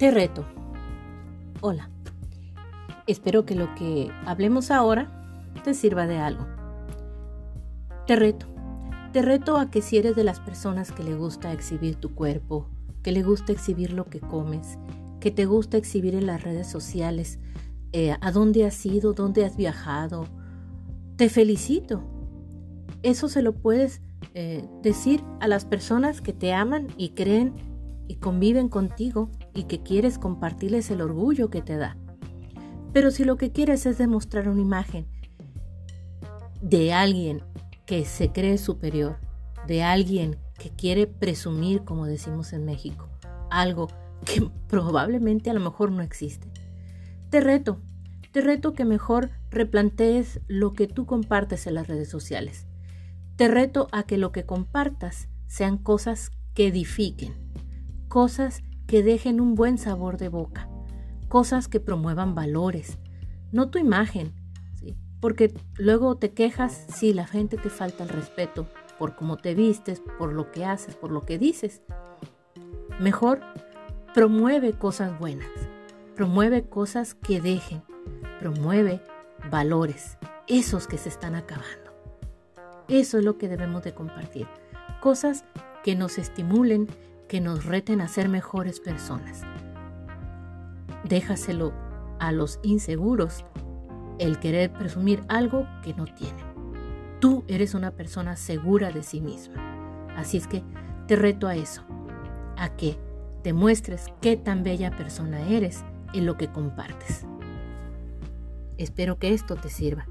Te reto. Hola. Espero que lo que hablemos ahora te sirva de algo. Te reto. Te reto a que si eres de las personas que le gusta exhibir tu cuerpo, que le gusta exhibir lo que comes, que te gusta exhibir en las redes sociales, eh, a dónde has ido, dónde has viajado, te felicito. Eso se lo puedes eh, decir a las personas que te aman y creen y conviven contigo y que quieres compartirles el orgullo que te da. Pero si lo que quieres es demostrar una imagen de alguien que se cree superior, de alguien que quiere presumir, como decimos en México, algo que probablemente a lo mejor no existe. Te reto, te reto que mejor replantees lo que tú compartes en las redes sociales. Te reto a que lo que compartas sean cosas que edifiquen, cosas que dejen un buen sabor de boca, cosas que promuevan valores, no tu imagen, porque luego te quejas si la gente te falta el respeto por cómo te vistes, por lo que haces, por lo que dices. Mejor promueve cosas buenas, promueve cosas que dejen, promueve valores, esos que se están acabando. Eso es lo que debemos de compartir, cosas que nos estimulen, que nos reten a ser mejores personas. Déjaselo a los inseguros el querer presumir algo que no tienen. Tú eres una persona segura de sí misma. Así es que te reto a eso, a que te muestres qué tan bella persona eres en lo que compartes. Espero que esto te sirva.